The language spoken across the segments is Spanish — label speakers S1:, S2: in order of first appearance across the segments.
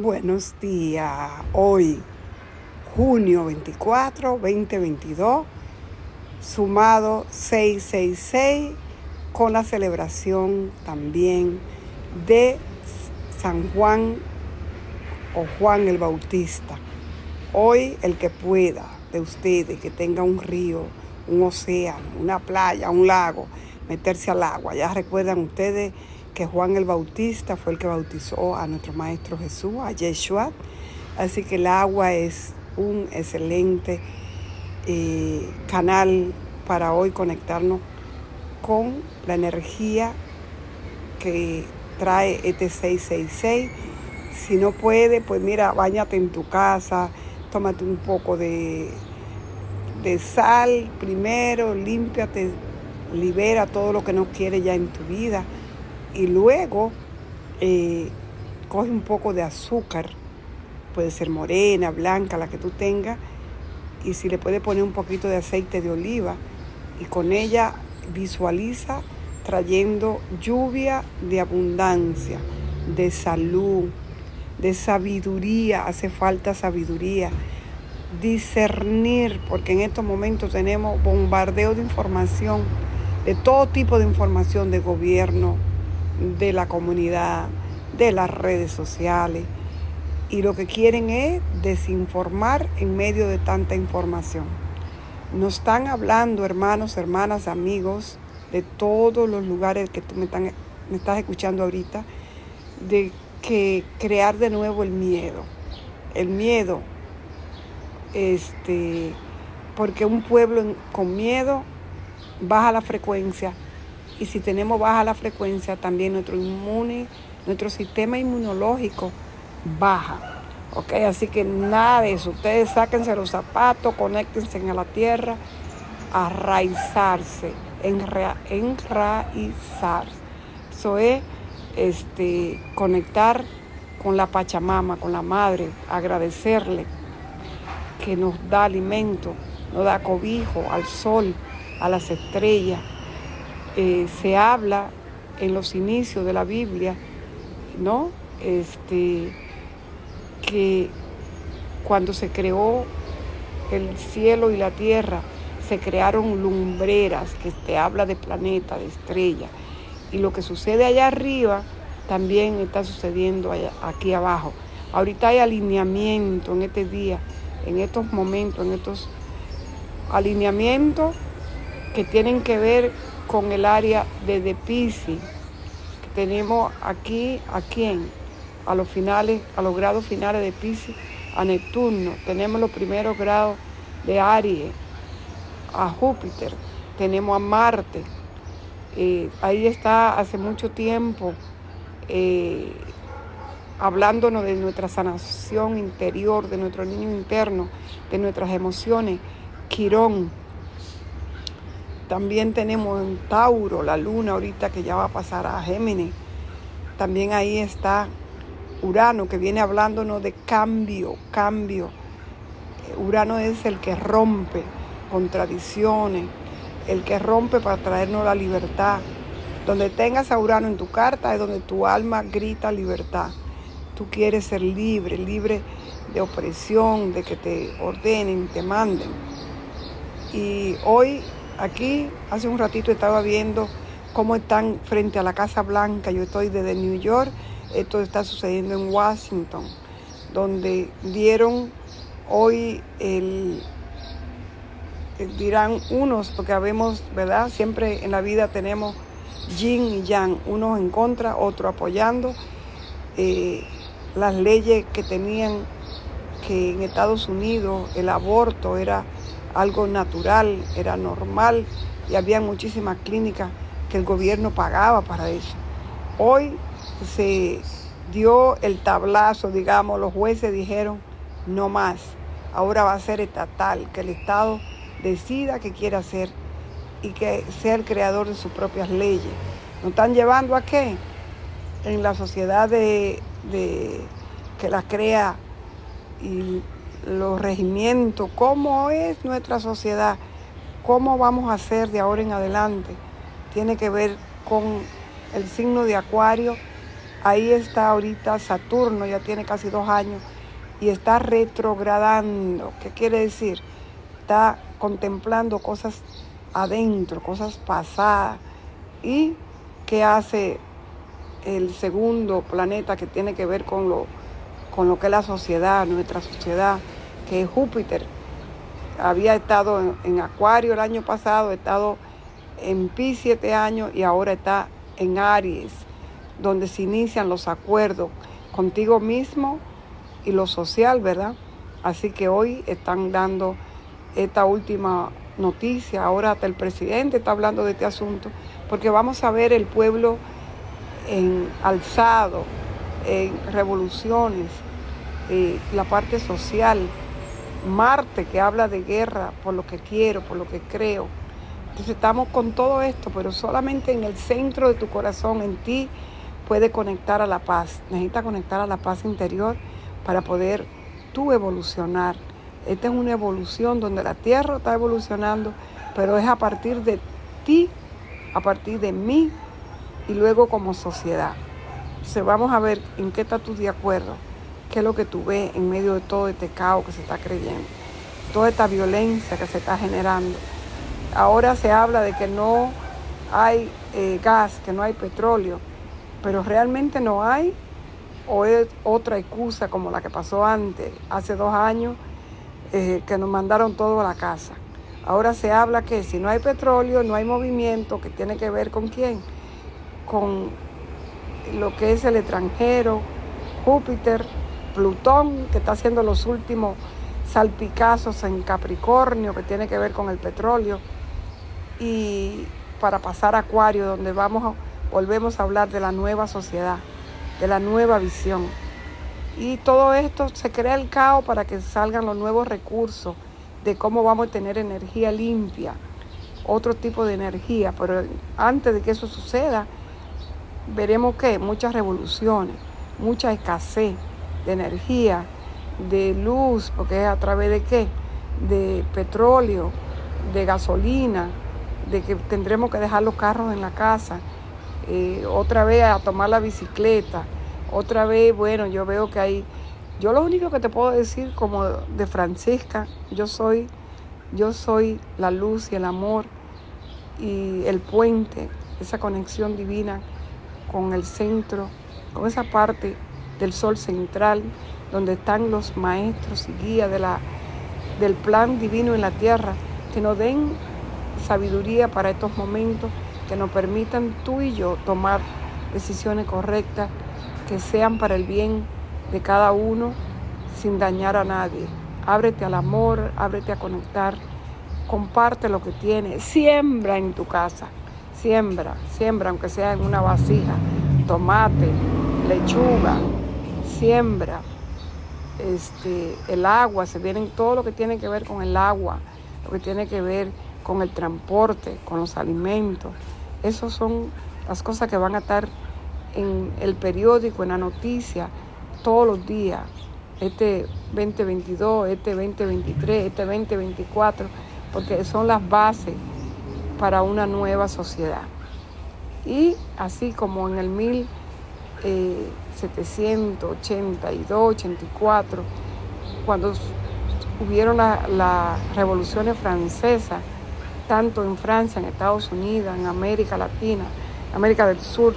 S1: Buenos días. Hoy, junio 24, 2022, sumado 666 con la celebración también de San Juan o Juan el Bautista. Hoy el que pueda de ustedes, que tenga un río, un océano, una playa, un lago, meterse al agua. Ya recuerdan ustedes que Juan el Bautista fue el que bautizó a nuestro Maestro Jesús, a Yeshua. Así que el agua es un excelente eh, canal para hoy conectarnos con la energía que trae este 666. Si no puede, pues mira, bañate en tu casa, tómate un poco de, de sal primero, límpiate, libera todo lo que no quieres ya en tu vida y luego eh, coge un poco de azúcar, puede ser morena, blanca, la que tú tengas, y si le puedes poner un poquito de aceite de oliva y con ella visualiza trayendo lluvia de abundancia, de salud, de sabiduría, hace falta sabiduría, discernir, porque en estos momentos tenemos bombardeo de información, de todo tipo de información de gobierno, de la comunidad, de las redes sociales. Y lo que quieren es desinformar en medio de tanta información. Nos están hablando, hermanos, hermanas, amigos, de todos los lugares que tú me, me estás escuchando ahorita, de que crear de nuevo el miedo. El miedo, este, porque un pueblo con miedo baja la frecuencia y si tenemos baja la frecuencia, también nuestro inmune, nuestro sistema inmunológico baja. ¿ok? Así que nada de eso. Ustedes sáquense los zapatos, conéctense a la tierra, a raizarse, enraizar. Eso es este, conectar con la Pachamama, con la Madre, agradecerle que nos da alimento, nos da cobijo al sol, a las estrellas, eh, se habla en los inicios de la Biblia, ¿no? Este, que cuando se creó el cielo y la tierra, se crearon lumbreras, que te habla de planeta, de estrella. Y lo que sucede allá arriba también está sucediendo aquí abajo. Ahorita hay alineamiento en este día, en estos momentos, en estos alineamientos que tienen que ver con el área de Depisi, tenemos aquí, ¿a quién? A los finales, a los grados finales de Pisces, a Neptuno, tenemos los primeros grados de Aries, a Júpiter, tenemos a Marte, eh, ahí está hace mucho tiempo eh, hablándonos de nuestra sanación interior, de nuestro niño interno, de nuestras emociones, Quirón, también tenemos en Tauro, la luna ahorita que ya va a pasar a Géminis. También ahí está Urano que viene hablándonos de cambio, cambio. Urano es el que rompe contradicciones, el que rompe para traernos la libertad. Donde tengas a Urano en tu carta es donde tu alma grita libertad. Tú quieres ser libre, libre de opresión, de que te ordenen, te manden. Y hoy Aquí hace un ratito estaba viendo cómo están frente a la Casa Blanca. Yo estoy desde New York. Esto está sucediendo en Washington, donde dieron hoy el, dirán unos, porque habemos, ¿verdad? Siempre en la vida tenemos yin y yang, unos en contra, otros apoyando. Eh, las leyes que tenían que en Estados Unidos el aborto era algo natural, era normal y había muchísimas clínicas que el gobierno pagaba para eso. Hoy se dio el tablazo, digamos, los jueces dijeron no más, ahora va a ser estatal, que el Estado decida qué quiere hacer y que sea el creador de sus propias leyes. ¿Nos están llevando a qué? En la sociedad de, que la crea y los regimientos, cómo es nuestra sociedad, cómo vamos a hacer de ahora en adelante, tiene que ver con el signo de Acuario Ahí está ahorita Saturno, ya tiene casi dos años, y está retrogradando. ¿Qué quiere decir? Está contemplando cosas adentro, cosas pasadas. ¿Y qué hace el segundo planeta que tiene que ver con lo, con lo que es la sociedad, nuestra sociedad, que es Júpiter? Había estado en, Acuario el año pasado, estado en Pi siete años y ahora está en Aries donde se inician los acuerdos contigo mismo y lo social, ¿verdad? Así que hoy están dando esta última noticia, ahora hasta el presidente está hablando de este asunto, porque vamos a ver el pueblo en alzado, en revoluciones, eh, la parte social, Marte que habla de guerra por lo que quiero, por lo que creo. Entonces estamos con todo esto, pero solamente en el centro de tu corazón, en ti, puede conectar a la paz. Necesita conectar a la paz interior para poder tú evolucionar. Esta es una evolución donde la Tierra está evolucionando, pero es a partir de ti, a partir de mí y luego como sociedad. Entonces vamos a ver en qué estás tú de acuerdo, qué es lo que tú ves en medio de todo este caos que se está creyendo, toda esta violencia que se está generando. Ahora se habla de que no hay eh, gas, que no hay petróleo pero realmente no hay o es otra excusa como la que pasó antes, hace dos años, eh, que nos mandaron todo a la casa. Ahora se habla que si no hay petróleo, no hay movimiento, que tiene que ver con quién, con lo que es el extranjero, Júpiter, Plutón, que está haciendo los últimos salpicazos en Capricornio, que tiene que ver con el petróleo, y para pasar a Acuario, donde vamos volvemos a hablar de la nueva sociedad, de la nueva visión. Y todo esto se crea el caos para que salgan los nuevos recursos de cómo vamos a tener energía limpia, otro tipo de energía. Pero antes de que eso suceda, veremos que muchas revoluciones, mucha escasez de energía, de luz, porque es a través de qué? De petróleo, de gasolina, de que tendremos que dejar los carros en la casa eh, otra vez a tomar la bicicleta, otra vez, bueno, yo veo que hay, yo lo único que te puedo decir como de Francisca, yo soy, yo soy la luz y el amor y el puente, esa conexión divina con el centro, con esa parte del sol central, donde están los maestros y guías de la, del plan divino en la tierra, que nos den sabiduría para estos momentos que nos permitan tú y yo tomar decisiones correctas que sean para el bien de cada uno sin dañar a nadie. Ábrete al amor, ábrete a conectar, comparte lo que tienes, siembra en tu casa, siembra, siembra aunque sea en una vasija, tomate, lechuga, siembra, este, el agua, se vienen todo lo que tiene que ver con el agua, lo que tiene que ver con el transporte, con los alimentos. Esas son las cosas que van a estar en el periódico, en la noticia, todos los días. Este 2022, este 2023, este 2024, porque son las bases para una nueva sociedad. Y así como en el 1782, 84, cuando hubieron las la revoluciones francesas, tanto en Francia, en Estados Unidos, en América Latina, América del Sur,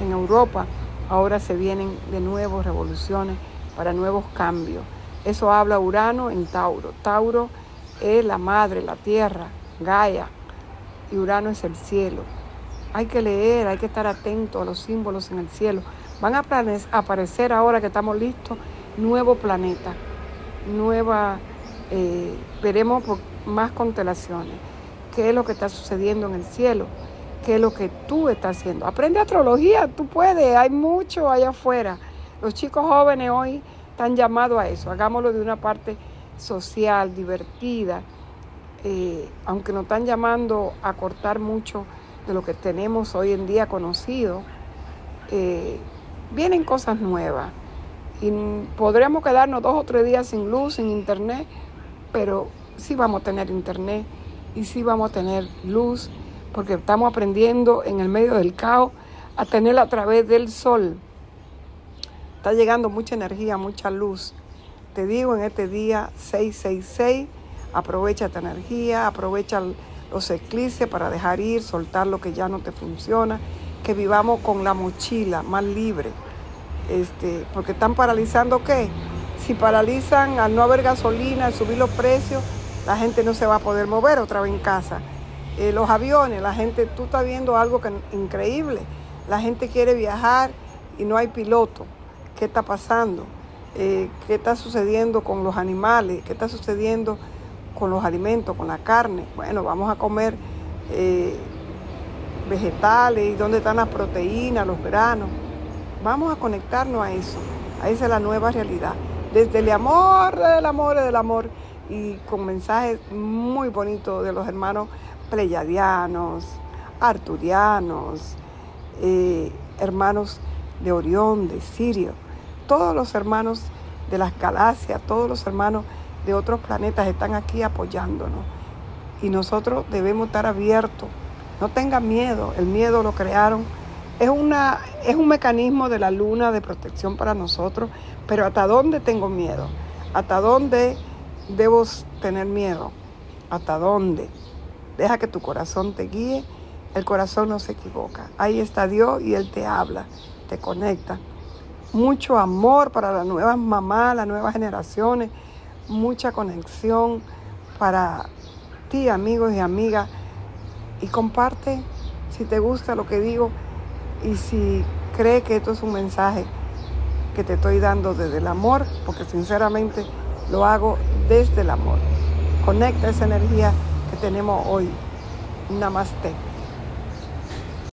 S1: en Europa, ahora se vienen de nuevo revoluciones para nuevos cambios. Eso habla Urano en Tauro. Tauro es la madre, la tierra, Gaia, y Urano es el cielo. Hay que leer, hay que estar atento a los símbolos en el cielo. Van a aparecer ahora que estamos listos nuevo planeta, nueva, eh, veremos más constelaciones qué es lo que está sucediendo en el cielo, qué es lo que tú estás haciendo. Aprende astrología, tú puedes, hay mucho allá afuera. Los chicos jóvenes hoy están llamados a eso, hagámoslo de una parte social, divertida, eh, aunque nos están llamando a cortar mucho de lo que tenemos hoy en día conocido, eh, vienen cosas nuevas. Y podríamos quedarnos dos o tres días sin luz, sin internet, pero sí vamos a tener internet y sí vamos a tener luz, porque estamos aprendiendo en el medio del caos a tenerla a través del sol, Está llegando mucha energía, mucha luz. Te digo en este día 666, aprovecha esta energía, aprovecha los eclipses para dejar ir, soltar lo que ya no te funciona, que vivamos con la mochila más libre. Este, porque están paralizando qué? Si paralizan al no haber gasolina, al subir los precios, la gente no se va a poder mover otra vez en casa. Eh, los aviones, la gente, tú estás viendo algo que, increíble. La gente quiere viajar y no hay piloto. ¿Qué está pasando? Eh, ¿Qué está sucediendo con los animales? ¿Qué está sucediendo con los alimentos, con la carne? Bueno, vamos a comer eh, vegetales dónde están las proteínas, los granos. Vamos a conectarnos a eso. A esa es la nueva realidad. Desde el amor, del amor, del amor y con mensajes muy bonitos de los hermanos pleyadianos, arturianos, eh, hermanos de Orión, de Sirio, todos los hermanos de las galaxias, todos los hermanos de otros planetas están aquí apoyándonos. Y nosotros debemos estar abiertos. No tengan miedo, el miedo lo crearon. Es, una, es un mecanismo de la luna de protección para nosotros, pero ¿hasta dónde tengo miedo? ¿Hasta dónde debo tener miedo? ¿Hasta dónde? Deja que tu corazón te guíe. El corazón no se equivoca. Ahí está Dios y Él te habla, te conecta. Mucho amor para las nuevas mamás, las nuevas generaciones. Mucha conexión para ti, amigos y amigas. Y comparte si te gusta lo que digo y si cree que esto es un mensaje que te estoy dando desde el amor, porque sinceramente lo hago desde el amor. Conecta esa energía que tenemos hoy. Namaste.